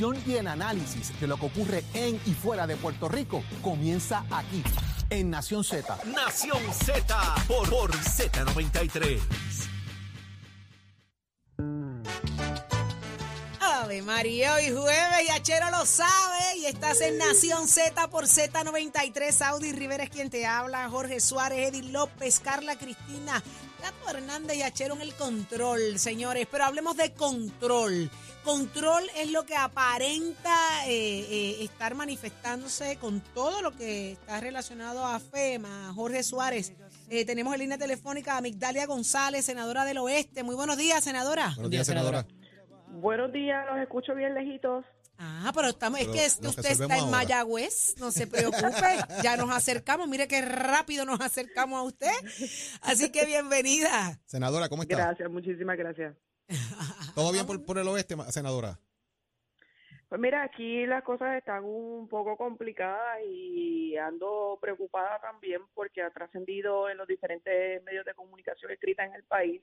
y el análisis de lo que ocurre en y fuera de Puerto Rico comienza aquí, en Nación Z. Nación Z por, por Z93. Ave María, hoy jueves y Achero lo sabe y estás en Nación Z por Z93. Audi Rivera es quien te habla, Jorge Suárez, Eddie López, Carla Cristina, Tato Hernández y Achero en el control, señores. Pero hablemos de control. Control es lo que aparenta eh, eh, estar manifestándose con todo lo que está relacionado a FEMA. Jorge Suárez, eh, tenemos en línea telefónica a Migdalia González, senadora del Oeste. Muy buenos días, senadora. Buenos días, senadora. Buenos días, los escucho bien lejitos. Ah, pero estamos, Pero es que nos usted está en ahora. Mayagüez, no se preocupe, ya nos acercamos, mire qué rápido nos acercamos a usted, así que bienvenida. Senadora, ¿cómo está? Gracias, muchísimas gracias. ¿Todo bien por, por el oeste, ma- senadora? Pues mira, aquí las cosas están un poco complicadas y ando preocupada también porque ha trascendido en los diferentes medios de comunicación escrita en el país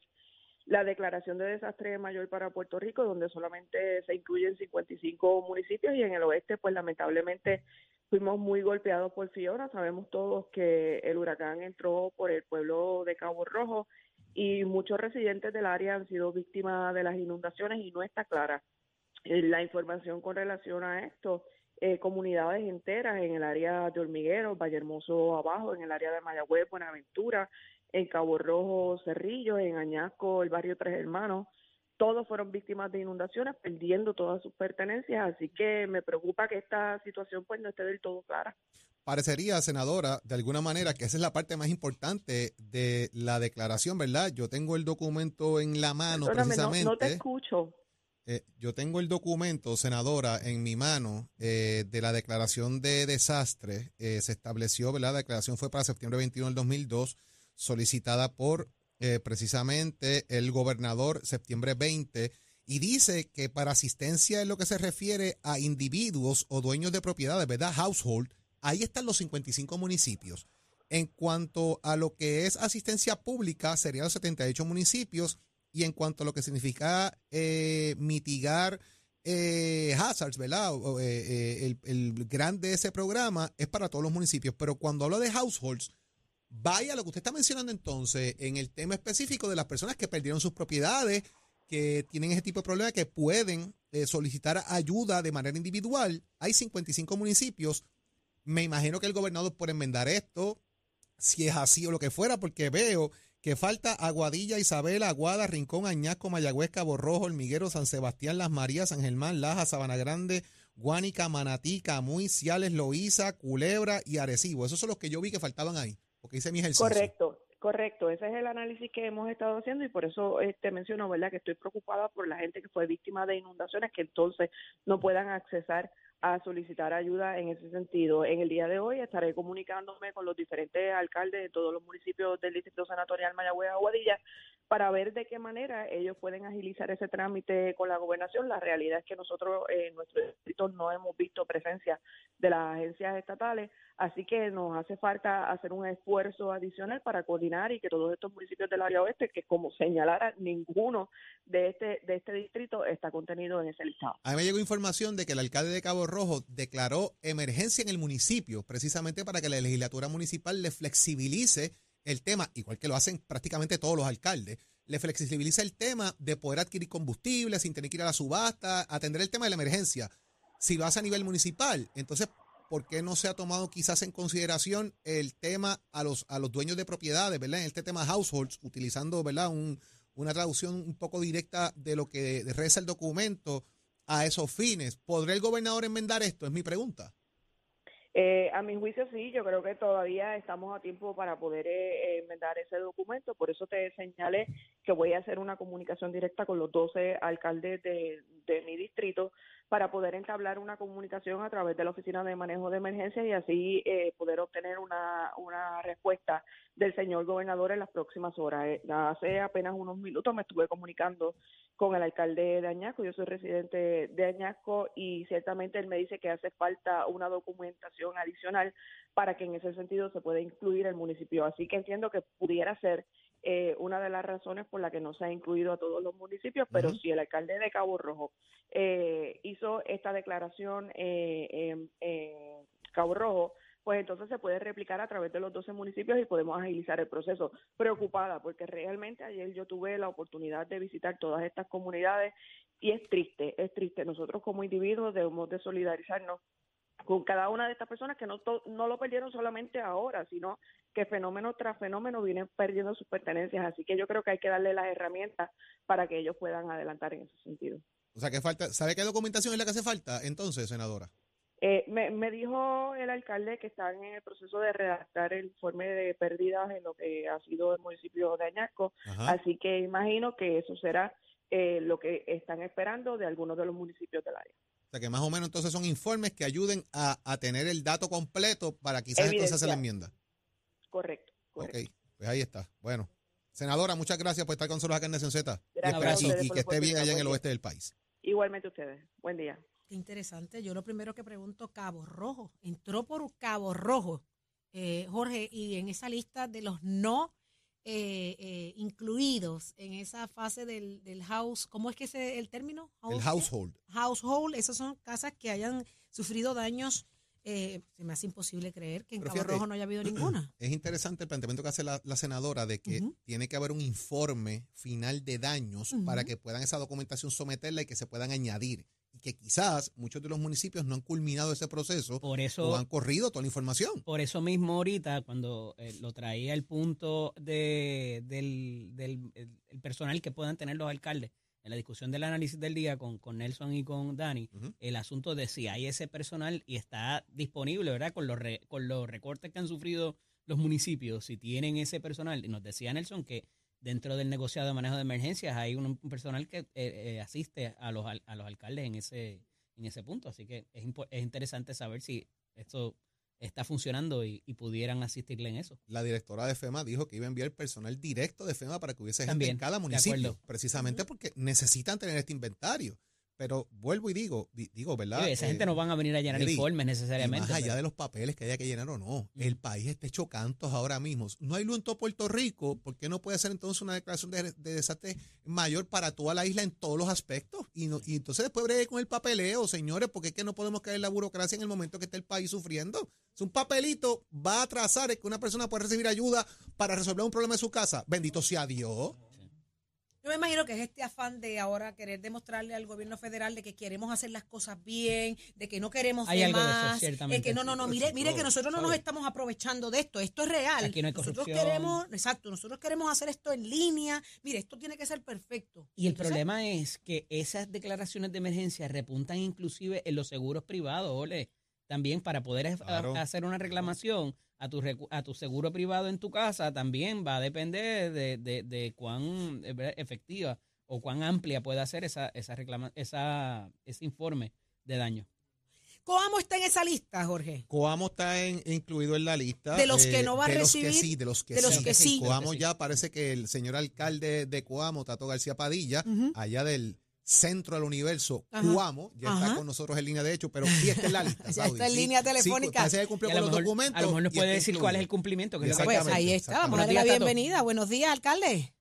la declaración de desastre mayor para Puerto Rico, donde solamente se incluyen 55 municipios y en el oeste, pues lamentablemente fuimos muy golpeados por Fiona. Sabemos todos que el huracán entró por el pueblo de Cabo Rojo y muchos residentes del área han sido víctimas de las inundaciones y no está clara eh, la información con relación a esto. Eh, comunidades enteras en el área de Hormiguero, Valle Hermoso abajo, en el área de Mayagüez, Buenaventura, en Cabo Rojo, Cerrillo, en Añasco, el barrio Tres Hermanos, todos fueron víctimas de inundaciones, perdiendo todas sus pertenencias, así que me preocupa que esta situación pues no esté del todo clara. Parecería, senadora, de alguna manera que esa es la parte más importante de la declaración, ¿verdad? Yo tengo el documento en la mano Perdóname, no, precisamente. no te escucho. Eh, yo tengo el documento, senadora, en mi mano eh, de la declaración de desastre. Eh, se estableció, ¿verdad? La declaración fue para septiembre 21 del 2002, solicitada por eh, precisamente el gobernador septiembre 20, y dice que para asistencia en lo que se refiere a individuos o dueños de propiedades, ¿verdad? Household, ahí están los 55 municipios. En cuanto a lo que es asistencia pública, serían los 78 municipios. Y en cuanto a lo que significa eh, mitigar eh, hazards, ¿verdad? Eh, eh, el, el grande de ese programa es para todos los municipios. Pero cuando hablo de households, vaya lo que usted está mencionando entonces en el tema específico de las personas que perdieron sus propiedades, que tienen ese tipo de problemas, que pueden eh, solicitar ayuda de manera individual. Hay 55 municipios. Me imagino que el gobernador puede enmendar esto, si es así o lo que fuera, porque veo que falta Aguadilla, Isabela, Aguada, Rincón, Añasco, Mayagüez, Cabo Rojo, Hormiguero, San Sebastián, Las Marías, San Germán, Laja, Sabana Grande, Guánica, Manatí, Camuy, Ciales, Loíza, Culebra y Arecibo. Esos son los que yo vi que faltaban ahí, hice mi ejercicio. Correcto, correcto. Ese es el análisis que hemos estado haciendo y por eso este menciono, ¿verdad? Que estoy preocupada por la gente que fue víctima de inundaciones que entonces no puedan accesar a solicitar ayuda en ese sentido. En el día de hoy estaré comunicándome con los diferentes alcaldes de todos los municipios del Distrito Senatorial Mayagüez Aguadilla para ver de qué manera ellos pueden agilizar ese trámite con la gobernación. La realidad es que nosotros eh, en nuestro distrito no hemos visto presencia de las agencias estatales, así que nos hace falta hacer un esfuerzo adicional para coordinar y que todos estos municipios del área oeste, que como señalara, ninguno de este, de este distrito está contenido en ese listado. A mí me llegó información de que el alcalde de Cabo Rojo declaró emergencia en el municipio, precisamente para que la legislatura municipal le flexibilice el tema, igual que lo hacen prácticamente todos los alcaldes, le flexibiliza el tema de poder adquirir combustible sin tener que ir a la subasta, atender el tema de la emergencia. Si lo hace a nivel municipal, entonces, ¿por qué no se ha tomado quizás en consideración el tema a los, a los dueños de propiedades, ¿verdad? En este tema households, utilizando, ¿verdad? Un, una traducción un poco directa de lo que reza el documento a esos fines. ¿Podrá el gobernador enmendar esto? Es mi pregunta. Eh, a mi juicio sí, yo creo que todavía estamos a tiempo para poder eh, enmendar ese documento, por eso te señalé que voy a hacer una comunicación directa con los 12 alcaldes de, de mi distrito para poder entablar una comunicación a través de la Oficina de Manejo de Emergencias y así eh, poder obtener una, una respuesta del señor gobernador en las próximas horas. Eh, hace apenas unos minutos me estuve comunicando con el alcalde de Añasco, yo soy residente de Añasco y ciertamente él me dice que hace falta una documentación adicional para que en ese sentido se pueda incluir el municipio. Así que entiendo que pudiera ser eh, una de las razones por la que no se ha incluido a todos los municipios, pero si el alcalde de Cabo Rojo eh, hizo esta declaración eh, en, en Cabo Rojo, pues entonces se puede replicar a través de los 12 municipios y podemos agilizar el proceso. Preocupada, porque realmente ayer yo tuve la oportunidad de visitar todas estas comunidades y es triste, es triste. Nosotros como individuos debemos de solidarizarnos con cada una de estas personas que no, to- no lo perdieron solamente ahora, sino que fenómeno tras fenómeno vienen perdiendo sus pertenencias. Así que yo creo que hay que darle las herramientas para que ellos puedan adelantar en ese sentido. O sea, que falta, ¿sabe qué documentación es la que hace falta entonces, senadora? Eh, me, me dijo el alcalde que están en el proceso de redactar el informe de pérdidas en lo que ha sido el municipio de Añasco, Ajá. así que imagino que eso será eh, lo que están esperando de algunos de los municipios del área. O sea, que más o menos entonces son informes que ayuden a, a tener el dato completo para quizás entonces hacer la enmienda. Correcto. correcto. Ok, pues ahí está. Bueno, senadora, muchas gracias por estar con nosotros acá en Nación Z. Gracias y- que esté bien allá en el oeste del país. Igualmente ustedes. Buen día. Qué interesante. Yo lo primero que pregunto, Cabo Rojo. Entró por Cabo Rojo, eh, Jorge, y en esa lista de los no eh, eh, incluidos en esa fase del, del house, ¿cómo es que es el término? El ¿qué? household. Household, esas son casas que hayan sufrido daños. eh, se me hace imposible creer que en Pero Cabo fíjate, Rojo no haya habido ninguna. Es interesante el planteamiento que hace la, la senadora de que tiene que haber un informe final de daños para que puedan esa documentación someterla y que se puedan añadir. Y que quizás muchos de los municipios no han culminado ese proceso Por o eso, han corrido toda la información. por eso mismo ahorita, cuando eh, lo traía el punto de, del, del el- personal que puedan tener los alcaldes, en la discusión del análisis del día con, con Nelson y con Dani, el asunto de si hay ese personal y está disponible, ¿verdad? Con los, re- con los recortes que han sufrido los municipios, si tienen ese personal, y nos decía Nelson que dentro del negociado de manejo de emergencias hay un, un personal que eh, eh, asiste a los, a los alcaldes en ese, en ese punto. Así que es, es interesante saber si esto está funcionando y, y pudieran asistirle en eso. La directora de FEMA dijo que iba a enviar personal directo de FEMA para que hubiese gente También, en cada municipio, precisamente porque necesitan tener este inventario. Pero vuelvo y digo, di- digo, ¿verdad? Oye, esa Eh, gente no van a venir a llenar informes Y necesariamente. más allá pero- de los papeles que haya que llenar o no, Mm. el país está hecho cantos ahora mismo. No hay luz en todo Puerto Rico, ¿por qué no puede ser entonces una declaración de, de desastre mayor para toda la isla en todos los aspectos? Y, no, y entonces después bregue con el papeleo, señores, porque es que no podemos caer en la burocracia en el momento que esté el país sufriendo. Es un papelito, va a atrasar que una persona pueda recibir ayuda para resolver un problema de su casa. Bendito sea Dios. Yo me imagino que es este afán de ahora querer demostrarle al gobierno federal de que queremos hacer las cosas bien, de que no queremos Hay de algo de eso, ciertamente. que no, no, no, mire, mire que nosotros no nos estamos aprovechando de esto, esto es real. Aquí no hay nosotros queremos, exacto, nosotros queremos hacer esto en línea. Mire, esto tiene que ser perfecto. Y el Entonces, problema es que esas declaraciones de emergencia repuntan inclusive en los seguros privados, ole. También para poder hacer una reclamación a tu, recu- a tu seguro privado en tu casa también va a depender de, de, de cuán eh, efectiva o cuán amplia pueda ser esa, esa reclama, esa, ese informe de daño. Coamo está en esa lista, Jorge. Coamo está en- incluido en la lista. De los que no va a de los recibir, que sí, de los que de los sí. que sí. Coamo que sí. ya parece que el señor alcalde de Coamo, Tato García Padilla, allá del centro del universo, Ajá. Coamo, ya Ajá. está con nosotros en línea de hecho, pero sí está en la lista. Saudi, está en sí. línea Sí, telefónica. cumplió Y a, con lo los mejor, documentos. a lo mejor nos puede está decir cuál es el cumplimiento. Que es lo que Pues ahí está, vamos a darle la bienvenida. Buenos días, alcalde.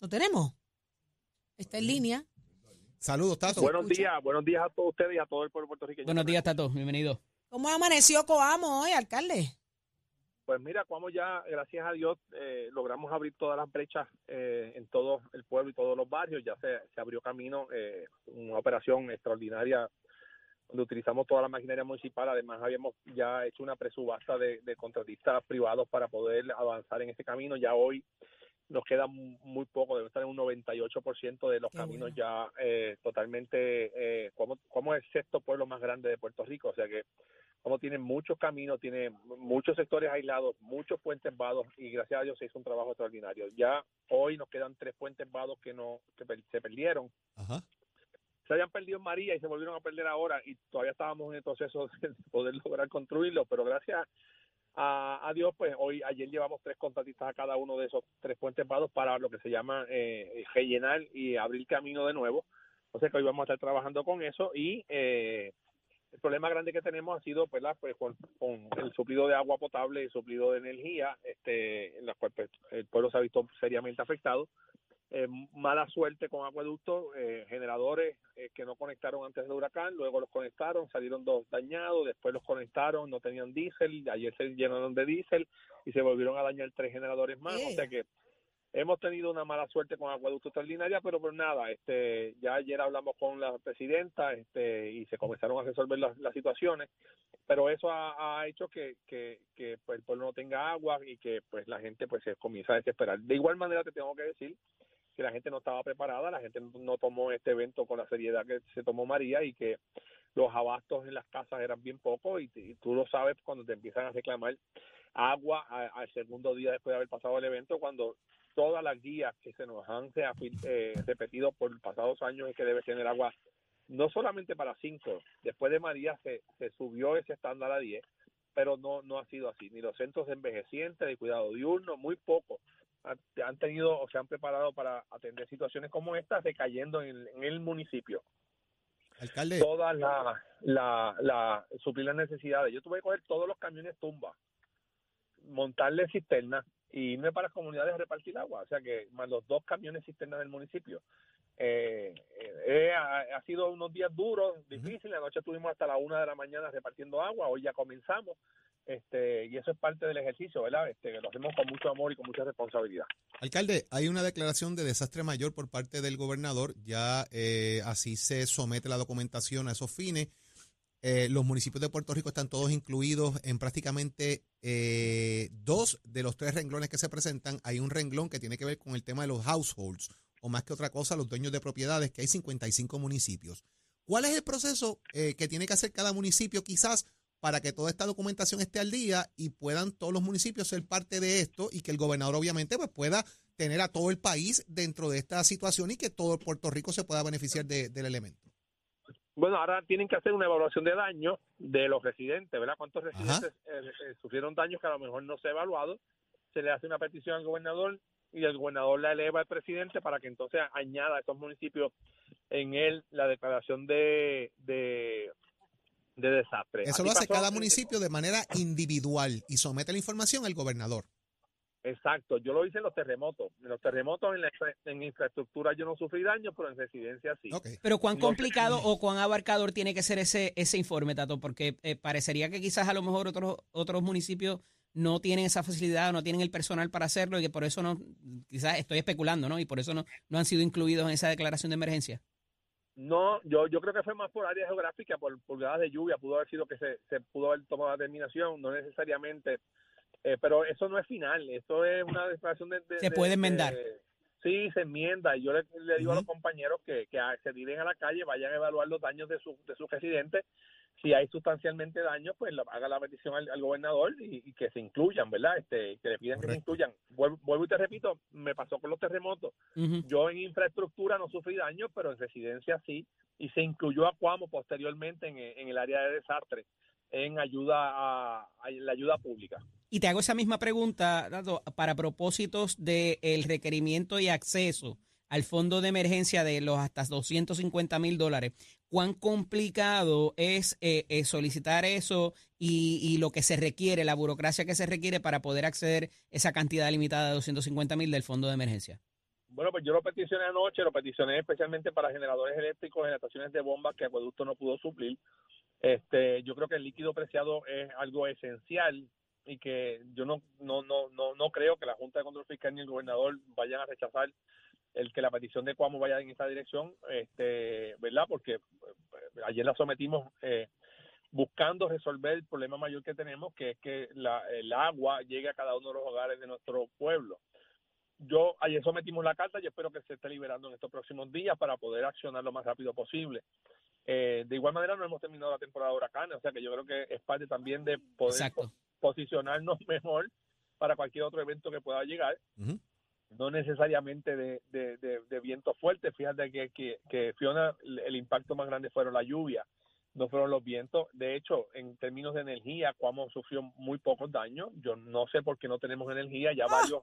¿Lo tenemos? Está en línea. Saludos, Tato. Bueno. Buenos días, buenos días a todos ustedes y a todo el pueblo puertorriqueño. Buenos días, Tato. Bienvenido. ¿Cómo amaneció Coamo hoy, alcalde? Pues mira, como ya, gracias a Dios, eh, logramos abrir todas las brechas eh, en todo el pueblo y todos los barrios. Ya se, se abrió camino, eh, una operación extraordinaria donde utilizamos toda la maquinaria municipal. Además, habíamos ya hecho una presubasta de, de contratistas privados para poder avanzar en ese camino. Ya hoy nos queda mu- muy poco, debe estar en un 98% de los Qué caminos bueno. ya eh, totalmente, eh, como, como es el sexto pueblo más grande de Puerto Rico, o sea que como tiene muchos caminos, tiene muchos sectores aislados, muchos puentes vados y gracias a Dios se hizo un trabajo extraordinario. Ya hoy nos quedan tres puentes vados que no que se perdieron. Ajá. Se habían perdido en María y se volvieron a perder ahora y todavía estábamos en el proceso de poder lograr construirlo, pero gracias a, a Dios, pues hoy, ayer llevamos tres contratistas a cada uno de esos tres puentes vados para lo que se llama eh, rellenar y abrir camino de nuevo. O sea que hoy vamos a estar trabajando con eso y eh, el problema grande que tenemos ha sido ¿verdad? Pues con, con el suplido de agua potable y el suplido de energía, este, en la cual pues, el pueblo se ha visto seriamente afectado. eh, mala suerte con acueductos, eh, generadores eh, que no conectaron antes del huracán, luego los conectaron, salieron dos dañados, después los conectaron, no tenían diésel, ayer se llenaron de diésel y se volvieron a dañar tres generadores más, o sea que hemos tenido una mala suerte con acueductos extraordinaria, pero por nada, este, ya ayer hablamos con la presidenta este, y se comenzaron a resolver las, las situaciones, pero eso ha, hecho que, que, pues, el pueblo no tenga agua y que pues la gente pues se comienza a desesperar. De igual manera te tengo que decir que la gente no estaba preparada, la gente no tomó este evento con la seriedad que se tomó María y que los abastos en las casas eran bien pocos y, y tú lo sabes cuando te empiezan a reclamar agua al segundo día después de haber pasado el evento, cuando todas las guías que se nos han eh, repetido por pasados años es que debe tener agua no solamente para cinco, después de María se, se subió ese estándar a 10, pero no, no ha sido así, ni los centros de envejecientes, de cuidado diurno, muy poco. Han han tenido o se han preparado para atender situaciones como estas, recayendo en, en el municipio. Alcalde, todas las la, la, suplir las necesidades. Yo tuve que coger todos los camiones tumba, montarle cisternas y irme para las comunidades repartir agua. O sea que más los dos camiones cisternas del municipio. Eh, eh, ha, ha sido unos días duros, difíciles. Anoche estuvimos hasta la una de la mañana repartiendo agua. Hoy ya comenzamos. Este, y eso es parte del ejercicio, ¿verdad? Este, lo hacemos con mucho amor y con mucha responsabilidad. alcalde, hay una declaración de desastre mayor por parte del gobernador. Ya eh, así se somete la documentación a esos fines. Eh, los municipios de Puerto Rico están todos incluidos en prácticamente eh, dos de los tres renglones que se presentan. Hay un renglón que tiene que ver con el tema de los households, o más que otra cosa, los dueños de propiedades, que hay 55 municipios. ¿Cuál es el proceso eh, que tiene que hacer cada municipio quizás para que toda esta documentación esté al día y puedan todos los municipios ser parte de esto y que el gobernador obviamente pues pueda tener a todo el país dentro de esta situación y que todo Puerto Rico se pueda beneficiar de- del elemento? Bueno, ahora tienen que hacer una evaluación de daño de los residentes, ¿verdad? ¿Cuántos residentes eh, eh, sufrieron daños que a lo mejor no se ha evaluado? Se le hace una petición al gobernador y el gobernador la eleva al presidente para que entonces añada a esos municipios en él la declaración de, de, de desastre. Eso Así lo hace cada municipio de manera individual y somete la información al gobernador. Exacto, yo lo hice en los terremotos. En los terremotos, en, la, en infraestructura yo no sufrí daño, pero en residencia sí. Pero cuán No. complicado o cuán abarcador tiene que ser ese, ese informe, Tato, porque eh, parecería que quizás a lo mejor otros, otros municipios no tienen esa facilidad, no tienen el personal para hacerlo y que por eso no, quizás estoy especulando, ¿no? Y por eso no, no han sido incluidos en esa declaración de emergencia. No, yo yo creo que fue más por área geográfica, por pulgadas de lluvia, pudo haber sido que se, se pudo haber tomado la determinación, no necesariamente, eh, pero eso no es final, eso es una declaración de... de- Se de- puede enmendar. de- sí, se enmienda, y yo le, le digo a los compañeros que, que se tiren a la calle, vayan a evaluar los daños de, su, de sus residentes, si hay sustancialmente daño, pues la- haga la petición al, al gobernador y, y que se incluyan, ¿verdad? Este, que le pidan que se incluyan. Vuelvo, vuelvo y te repito, me pasó con los terremotos, yo en infraestructura no sufrí daño, pero en residencia sí, y se incluyó a Cuamo posteriormente en, en el área de desastre, en ayuda a, a la ayuda pública. Y te hago esa misma pregunta, Tato, para propósitos del requerimiento y acceso al fondo de emergencia de los hasta 250 mil dólares. ¿Cuán complicado es eh, eh, solicitar eso y, lo que se requiere, la burocracia que se requiere para poder acceder esa cantidad limitada de 250 mil del fondo de emergencia? Bueno, pues yo lo peticioné anoche, lo peticioné especialmente para generadores eléctricos en estaciones de bombas que Acueducto no pudo suplir. Este, yo creo que el líquido preciado es algo esencial y que yo no no no no no creo que la Junta de Control Fiscal ni el gobernador vayan a rechazar el que la petición de Cuamo vaya en esa dirección, este, ¿verdad? Porque eh, ayer la sometimos eh, buscando resolver el problema mayor que tenemos, que es que la, el agua llegue a cada uno de los hogares de nuestro pueblo. Yo ayer sometimos la carta y espero que se esté liberando en estos próximos días para poder accionar lo más rápido posible. Eh, de igual manera no hemos terminado la temporada de o sea que yo creo que es parte también de poder. Posicionarnos mejor para cualquier otro evento que pueda llegar, no necesariamente de, de, de- de viento fuerte. Fíjate que, que, que Fiona, el impacto más grande fueron la lluvia, no fueron los vientos. De hecho, en términos de energía, Cuamo sufrió muy pocos daños. Yo no sé por qué no tenemos energía. Ya varios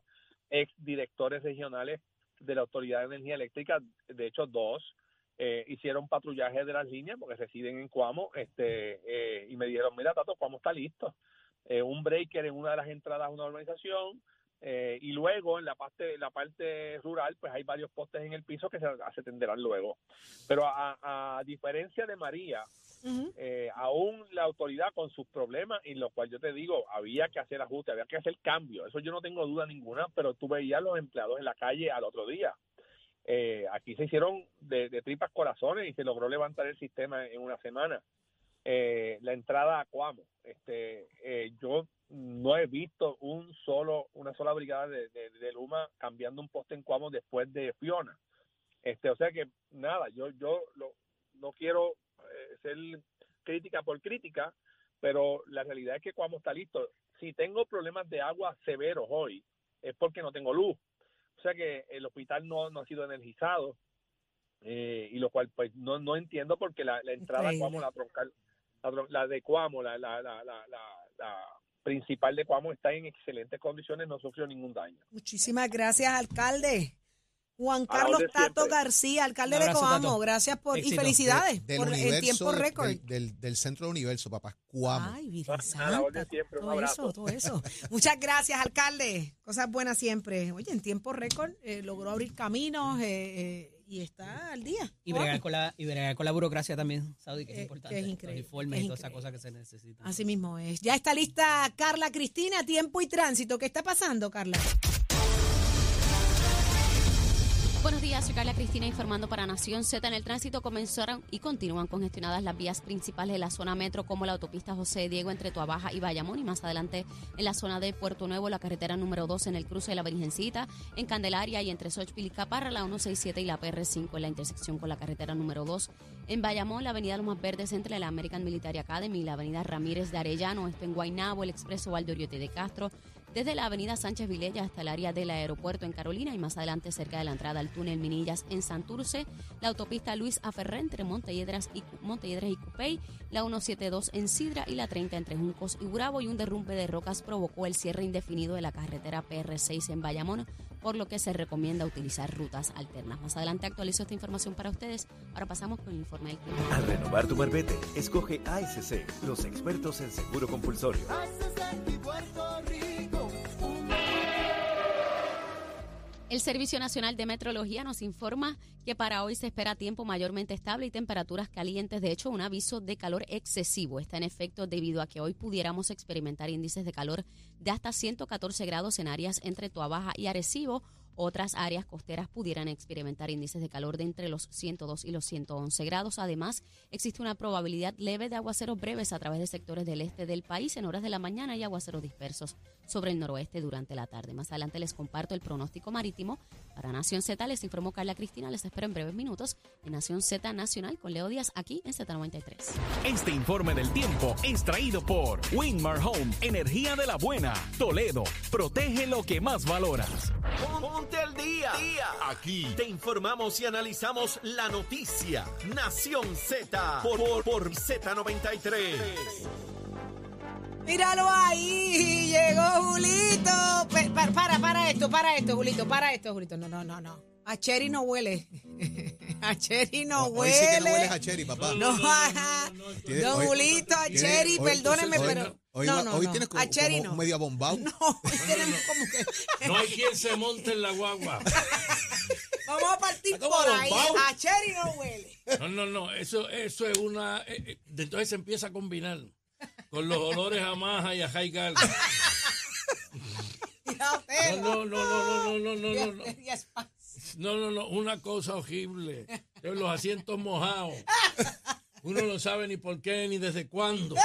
ex directores regionales de la Autoridad de Energía Eléctrica, de hecho dos, eh, hicieron patrullaje de las líneas porque residen en Cuamo este, eh, y me dijeron, mira, Tato, Cuamo está listo. Eh, un breaker en una de las entradas a una urbanización, Eh, y luego en la parte la parte rural pues hay varios postes en el piso que se, se tenderán luego pero a, a diferencia de María eh, aún la autoridad con sus problemas, y lo cual yo te digo, había que hacer ajustes, había que hacer cambio, eso yo no tengo duda ninguna, pero tú veías a los empleados en la calle al otro día. Eh, aquí se hicieron de, de tripas corazones y se logró levantar el sistema en una semana. Eh, la entrada a Cuamo, este, eh, yo no he visto un solo, una sola brigada de, de, de Luma cambiando un poste en Cuamo después de Fiona. Este, o sea que nada, yo, yo lo, no quiero eh, ser crítica por crítica, pero la realidad es que Cuamo está listo. Si tengo problemas de agua severos hoy, es porque no tengo luz. O sea que el hospital no, no ha sido energizado, eh, y lo cual pues no, no entiendo porque la, la entrada a. Cuamo, la troncal, la, la de Cuamo, la, la, la, la, la- la principal de Cuamo está en excelentes condiciones, no sufrió ningún daño. Muchísimas gracias, alcalde. Juan Carlos Tato siempre. García, alcalde de Coamo. Tato. Gracias por y felicidades del por el tiempo récord. Del, del, del centro del universo, papá. Cuamo. Ay, Virgen A la Santa, siempre, un todo abrazo. eso, todo eso. Muchas gracias, alcalde. Cosas buenas siempre. Oye, en tiempo récord eh, logró abrir caminos eh, eh, y está al día. Y bregar, con la, y bregar con la burocracia también, Saudi, que es Eh, importante. que es Los increíble, informes es y todas esas cosas que se necesitan. Así mismo es. Ya está lista Carla Cristina, tiempo y tránsito. ¿Qué está pasando, Carla? Buenos días, soy Carla Cristina informando para Nación Z. En el tránsito comenzaron y continúan congestionadas las vías principales de la zona metro, como la autopista José Diego entre Tuabaja y Bayamón, y más adelante en la zona de Puerto Nuevo, la carretera número 2 en el cruce de la Virgencita, en Candelaria y entre Xochipil y Caparra, la 167 y la PR5 en la intersección con la carretera número 2. En Bayamón, la avenida Los Más Verdes entre la American Military Academy y la avenida Ramírez de Arellano, esto en Guaynabo, el expreso Valdoriote de Castro, desde la avenida Sánchez Vilella hasta el área del aeropuerto en Carolina y más adelante cerca de la entrada al túnel Minillas en Santurce, la autopista Luis Aferré entre Montelledras y, Montelledras y Cupey, la 172 en Sidra y la 30 entre Juncos y Burabo y un derrumbe de rocas provocó el cierre indefinido de la carretera PR6 en Bayamón, por lo que se recomienda utilizar rutas alternas. Más adelante actualizo esta información para ustedes. Ahora pasamos con el informe del clima. Al renovar tu marbete, escoge ASC, los expertos en seguro compulsorio. El Servicio Nacional de Metrología nos informa que para hoy se espera tiempo mayormente estable y temperaturas calientes. De hecho, un aviso de calor excesivo está en efecto debido a que hoy pudiéramos experimentar índices de calor de hasta 114 grados en áreas entre Tuabaja y Arecibo. Otras áreas costeras pudieran experimentar índices de calor de entre los 102 y los 111 grados. Además, existe una probabilidad leve de aguaceros breves a través de sectores del este del país en horas de la mañana y aguaceros dispersos sobre el noroeste durante la tarde. Más adelante les comparto el pronóstico marítimo. Para Nación Z les informó Carla Cristina. Les espero en breves minutos en Nación Z Nacional con Leo Díaz aquí en Z93. Este informe del tiempo es traído por Winmar Home, energía de la buena. Toledo, protege lo que más valoras. Ponte al día. Aquí te informamos y analizamos la noticia. Nación Z por, por, por Z93. Míralo ahí, llegó Julito. Pe- pa- Para, para esto, para esto, Julito, para esto, Julito. No, no, no, no. A Cherry no huele. A Cherry no Hoy huele. sí que no hueles a Cherry, papá. No, ajá. Tiene- Don hoy- Julito, a tiene- Cherry, hoy- perdóneme, hoy- pero. Hoy, no, no, hoy no. tienes como, como medio bombado. No, hoy tenemos como que. No hay quien se monte en la guagua. Vamos a partir por ahí. A Cherry no huele. No, no, no. Eso, eso es una. Eh, eh entonces se empieza a combinar con los olores a Maja y a High Garden. No, no, no, no, no, no, no, no. No, no, no. Una cosa horrible. Los asientos mojados. Uno no sabe ni por qué ni desde cuándo.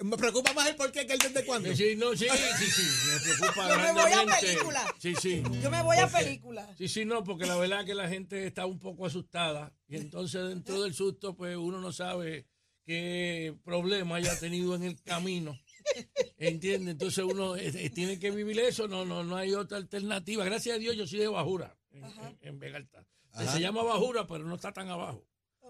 Me preocupa más el por qué que el desde cuándo. Sí, no, sí, sí, sí. Me preocupa Yo me voy a película. Sí, sí. Yo me voy a película. Sí, sí, no, porque la verdad que la gente está un poco asustada y entonces dentro del susto pues uno no sabe qué problema haya tenido en el camino. ¿Entiende? Entonces uno eh, eh, tiene que vivir eso, no, no, no hay otra alternativa. Gracias a Dios yo soy de Bajura, en, en- en Vega Alta. Se llama Bajura, pero no está tan abajo.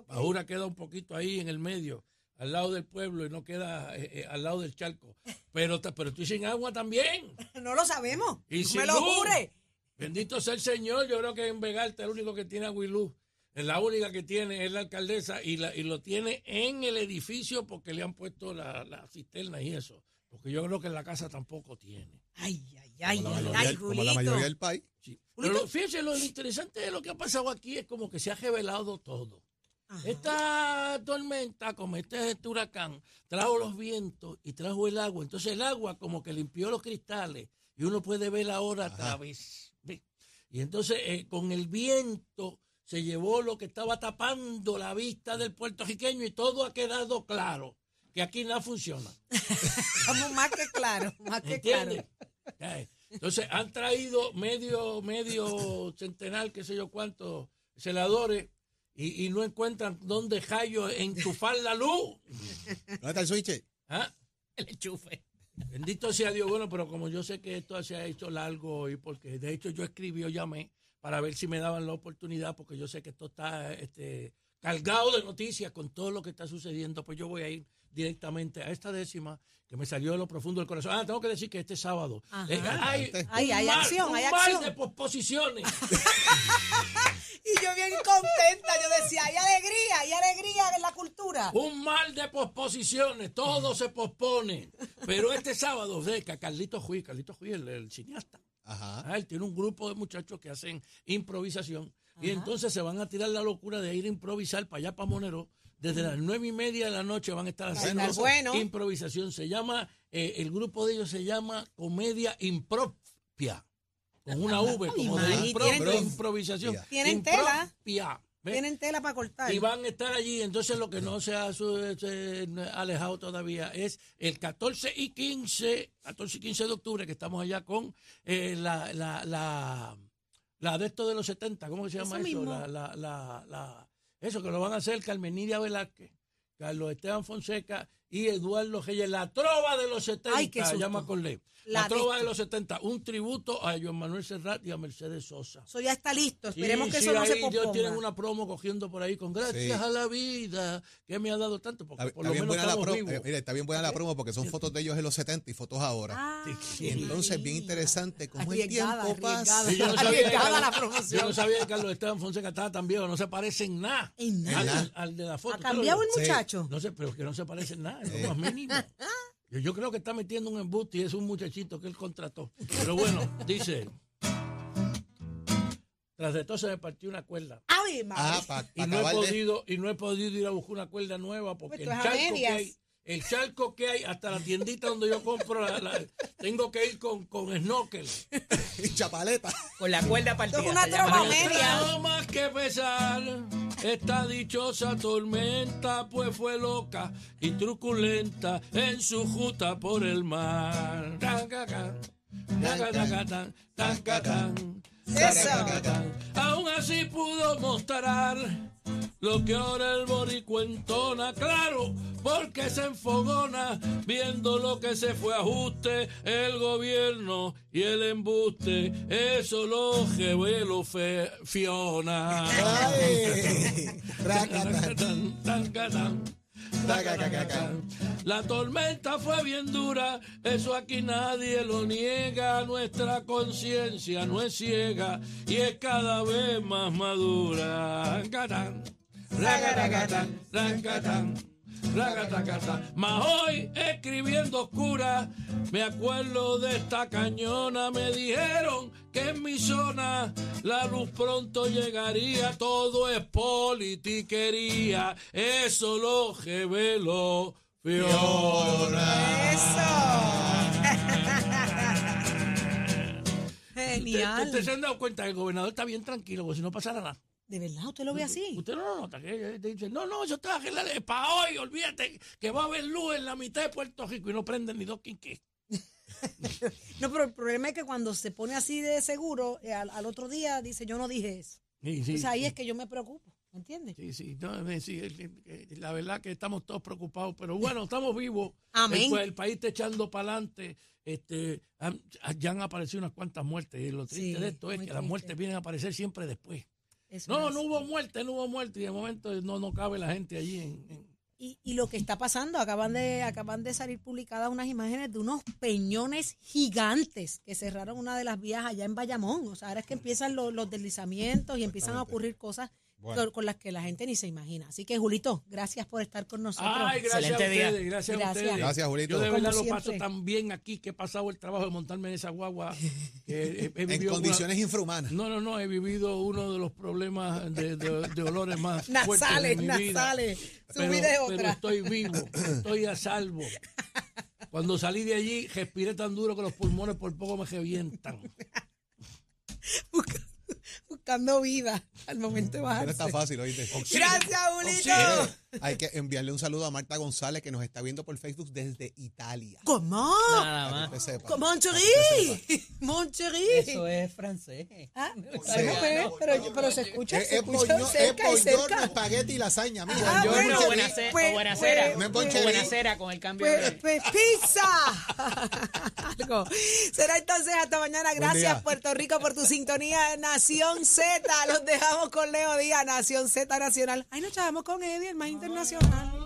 Bajura queda un poquito ahí en el medio, al lado del pueblo y no queda eh, eh, al lado del charco. Pero, pero estoy sin agua también. No lo sabemos. Y No sin me lo luz. jure. Bendito sea el Señor. Yo creo que en Vegalta el único que tiene agua y luz. Es la única que tiene es la alcaldesa y, la, y lo tiene en el edificio porque le han puesto la, la cisterna y eso. Porque yo creo que en la casa tampoco tiene. Ay, ay, ay, Como la ay, mayoría, ay, del- como la mayoría del país. Sí. Pero fíjense, lo interesante de lo que ha pasado aquí es como que se ha revelado todo. Ajá. Esta tormenta, como este, este huracán, trajo los vientos y trajo el agua. Entonces el agua como que limpió los cristales y uno puede ver ahora a través. ¿ve? Y entonces eh, con el viento se llevó lo que estaba tapando la vista del puertorriqueño y todo ha quedado claro. Que aquí nada funciona. Estamos más que claro, más que claro. ¿Entiendes? Eh, Entonces han traído medio, medio centenar, qué sé yo cuántos celadores y, y no encuentran dónde Jayo enchufar la luz. ¿Dónde está el switch? ¿Ah? El enchufe. Bendito sea Dios, bueno, pero como yo sé que esto se ha hecho largo y porque de hecho yo escribí o llamé para ver si me daban la oportunidad, porque yo sé que esto está este, cargado de noticias con todo lo que está sucediendo, pues yo voy a ir directamente a esta décima que me salió de lo profundo del corazón. Ah, tengo que decir que este sábado eh, hay, hay mar- acción, un hay mar acción. de posposiciones. Y yo bien contenta, yo decía, hay alegría, hay alegría en la cultura. Un mal de posposiciones, todo se pospone. Pero este sábado, ve que a Carlitos Juiz, Carlitos Juiz, el, el cineasta, Ajá. ah, él tiene un grupo de muchachos que hacen improvisación. Y entonces se van a tirar la locura de ir a improvisar para allá, para Monero. Desde las nueve y media de la noche van a estar haciendo estar bueno. improvisación. Se llama, eh, el grupo de ellos se llama Comedia Impropia. Con una V, como de, impro- tienen- improvisación. Tienen tela. Impropia, ¿ves? Tienen tela para cortar. Y van a estar allí, entonces lo que no se ha alejado todavía es el 14 y 15, 14 y 15 de octubre, que estamos allá con eh, la, la, la, la de esto de los 70, ¿cómo se llama Eso eso? La, la, la, la- eso que lo van a hacer Carmenidia Velázquez, Carlos Esteban Fonseca y Eduardo Reyes, la trova de los 70, Ay, qué susto. llama Corley. La La, trova de- los 70, un tributo a Joan Manuel Serrat y a Mercedes Sosa. Eso ya está listo. Sí, Esperemos que sí, eso no se ahí ellos posponga. tienen una promo cogiendo por ahí con gracias Sí. a la vida que me ha dado tanto, porque Está, por está lo bien menos buena la estamos promo. vivos. eh, mira, está bien buena la promo porque son fotos de ellos en los 70 y fotos ahora. Ah, Y entonces, bien interesante cómo el Arriesgada, tiempo pasa. Sí, yo no sabía que Arriesgada Carlos- la promoción. Yo no sabía que Carlos Esteban Fonseca estaba tan viejo, no se parece en nada. En Al, nada. al- al de la foto. ¿Ha ¿usted lo cambiado el? Sí. muchacho? No sé, pero que no se parece en nada, es lo más mínimo. Yo, yo creo que está metiendo un embuste y es un muchachito que él contrató. Pero bueno, dice. Tras de todo se me partió una cuerda. ¡Ave María! Ah, para y no he de... podido y no he podido ir a buscar una cuerda nueva porque Pues el charco que hay el charco que hay hasta la tiendita donde yo compro la, la- tengo que ir con, con snorkel Chapaleta. Con la cuerda partida. Es una media. trajo más que pesar esta dichosa tormenta pues fue loca y truculenta en su juta por el mar. Aún así pudo mostrar lo que ahora el boricua entona, claro, porque se enfogona viendo lo que se fue ajuste el gobierno y el embuste, eso lo revelo fe, Fiona. La tormenta fue bien dura, eso aquí nadie lo niega, nuestra conciencia no es ciega y es cada vez más madura. Catán, ragatacatán, ragatacatán. Mas hoy escribiendo oscura, me acuerdo de esta cañona, me dijeron que en mi zona la luz pronto llegaría, todo es politiquería, eso lo reveló Fiona. Genial. ¿Ustedes se han dado cuenta que el gobernador está bien tranquilo, porque si no pasara nada? ¿De verdad usted lo ve así? Usted no lo nota, que te dice, no, no, eso está para hoy, olvídate que va a haber luz en la mitad de Puerto Rico y no prenden ni dos quinqués. No, pero el problema es que cuando se pone así de seguro, eh, al, al otro día dice, yo no dije eso. Sí, sí, ahí sí. es que yo me preocupo, ¿me entiendes? Sí, sí, no, eh, el- la verdad que estamos todos preocupados, pero bueno, estamos vivos. Amén. El, pues, el país está echando para adelante. Este, han- ya han aparecido unas cuantas muertes. Y lo triste de esto es que las muertes vienen a aparecer siempre después. Eso No, no hubo muerte, no hubo muerte. Y de momento no, no cabe la gente allí en- en, Y, y lo que está pasando, acaban de, acaban de salir publicadas unas imágenes de unos peñones gigantes que cerraron una de las vías allá en Bayamón. O sea, ahora es que empiezan los, los deslizamientos y empiezan a ocurrir cosas Bueno. con, con las que la gente ni se imagina. Así que, Julito, gracias por estar con nosotros. Ay, gracias Excelente a día. ustedes, gracias, a Gracias. ustedes. Gracias, Julito. Yo de Como verdad lo siempre. paso tan bien aquí que he pasado el trabajo de montarme en esa guagua. que he- he En una- condiciones infrahumanas. No, no, no, he vivido uno de los problemas de, de- de olores más fuertes Nasales, de mi vida. nasales. Su Pero, vida es pero otra. estoy vivo, estoy a salvo. Cuando salí de allí, respiré tan duro que los pulmones por poco me revientan. Buscando vida al momento de No bajarse. está fácil, oíste. Gracias, Julito. Hay que enviarle un saludo a Marta González que nos está viendo por Facebook desde Italia. ¿Cómo? Nada más. usted sepa. ¿Cómo, Para que usted Moncherí? Moncherí. Eso es francés. Ah, Sí. bueno, pero, pero, pero se escucha, Es, se es escucha boño- es cerca y bollorno, cerca. espagueti y lasaña, amigo. Ah, Yo bueno, no, pues, buena, ce- pues, pues, cera. No es O ponchería. buena cera con el cambio Pues, de... pues, pizza. Algo. Será entonces hasta mañana. Gracias. Puerto Rico, por tu sintonía. Nación Z. Los dejamos con Leo Díaz, Nación Z Nacional. Ay, nos chavamos con Eddie, el más internacional.